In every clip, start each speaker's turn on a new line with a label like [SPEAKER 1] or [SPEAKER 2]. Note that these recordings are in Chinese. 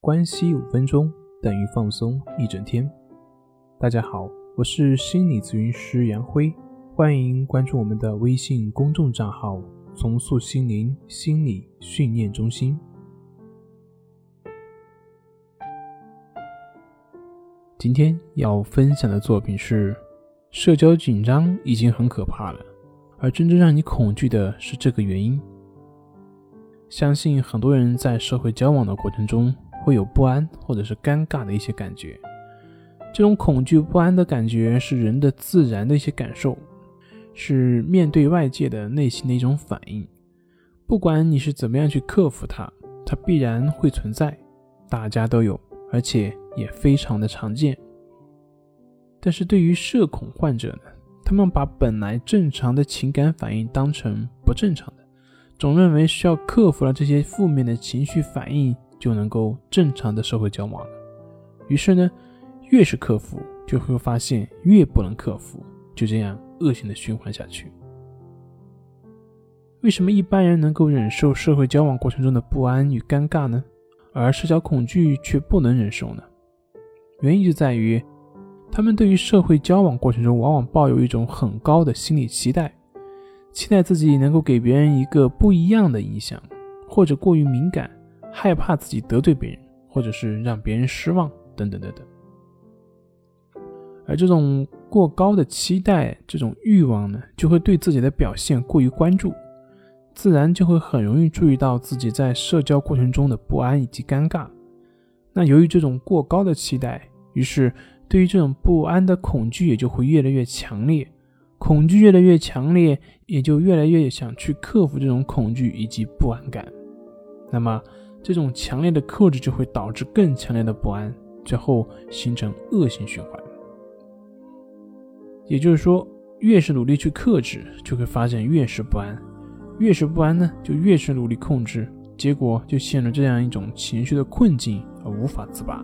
[SPEAKER 1] 关系五分钟等于放松一整天。大家好，我是心理咨询师杨辉，欢迎关注我们的微信公众账号“重塑心灵心理训练中心”。今天要分享的作品是：社交紧张已经很可怕了，而真正让你恐惧的是这个原因。相信很多人在社会交往的过程中会有不安或者是尴尬的一些感觉，这种恐惧不安的感觉是人的自然的一些感受，是面对外界的内心的一种反应。不管你是怎么样去克服它，它必然会存在，大家都有，而且也非常的常见。但是对于社恐患者呢，他们把本来正常的情感反应当成不正常的。总认为需要克服了这些负面的情绪反应，就能够正常的社会交往了。于是呢，越是克服，就会发现越不能克服，就这样恶性的循环下去。为什么一般人能够忍受社会交往过程中的不安与尴尬呢？而社交恐惧却不能忍受呢？原因就在于，他们对于社会交往过程中往往抱有一种很高的心理期待。期待自己能够给别人一个不一样的印象，或者过于敏感，害怕自己得罪别人，或者是让别人失望，等等等等。而这种过高的期待，这种欲望呢，就会对自己的表现过于关注，自然就会很容易注意到自己在社交过程中的不安以及尴尬。那由于这种过高的期待，于是对于这种不安的恐惧也就会越来越强烈。恐惧越来越强烈，也就越来越想去克服这种恐惧以及不安感。那么，这种强烈的克制就会导致更强烈的不安，最后形成恶性循环。也就是说，越是努力去克制，就会发现越是不安；越是不安呢，就越是努力控制，结果就陷入这样一种情绪的困境而无法自拔。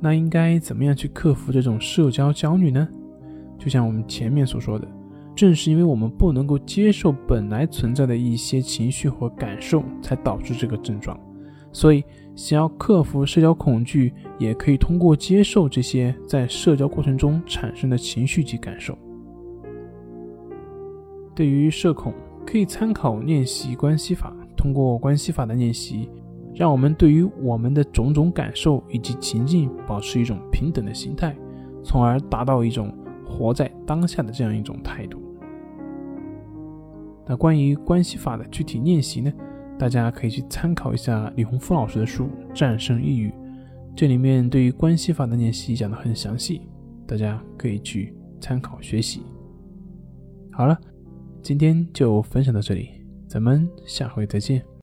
[SPEAKER 1] 那应该怎么样去克服这种社交焦虑呢？就像我们前面所说的，正是因为我们不能够接受本来存在的一些情绪和感受，才导致这个症状。所以，想要克服社交恐惧，也可以通过接受这些在社交过程中产生的情绪及感受。对于社恐，可以参考练习关系法，通过关系法的练习，让我们对于我们的种种感受以及情境保持一种平等的心态，从而达到一种。活在当下的这样一种态度。那关于关系法的具体练习呢？大家可以去参考一下李洪福老师的书《战胜抑郁》，这里面对于关系法的练习讲得很详细，大家可以去参考学习。好了，今天就分享到这里，咱们下回再见。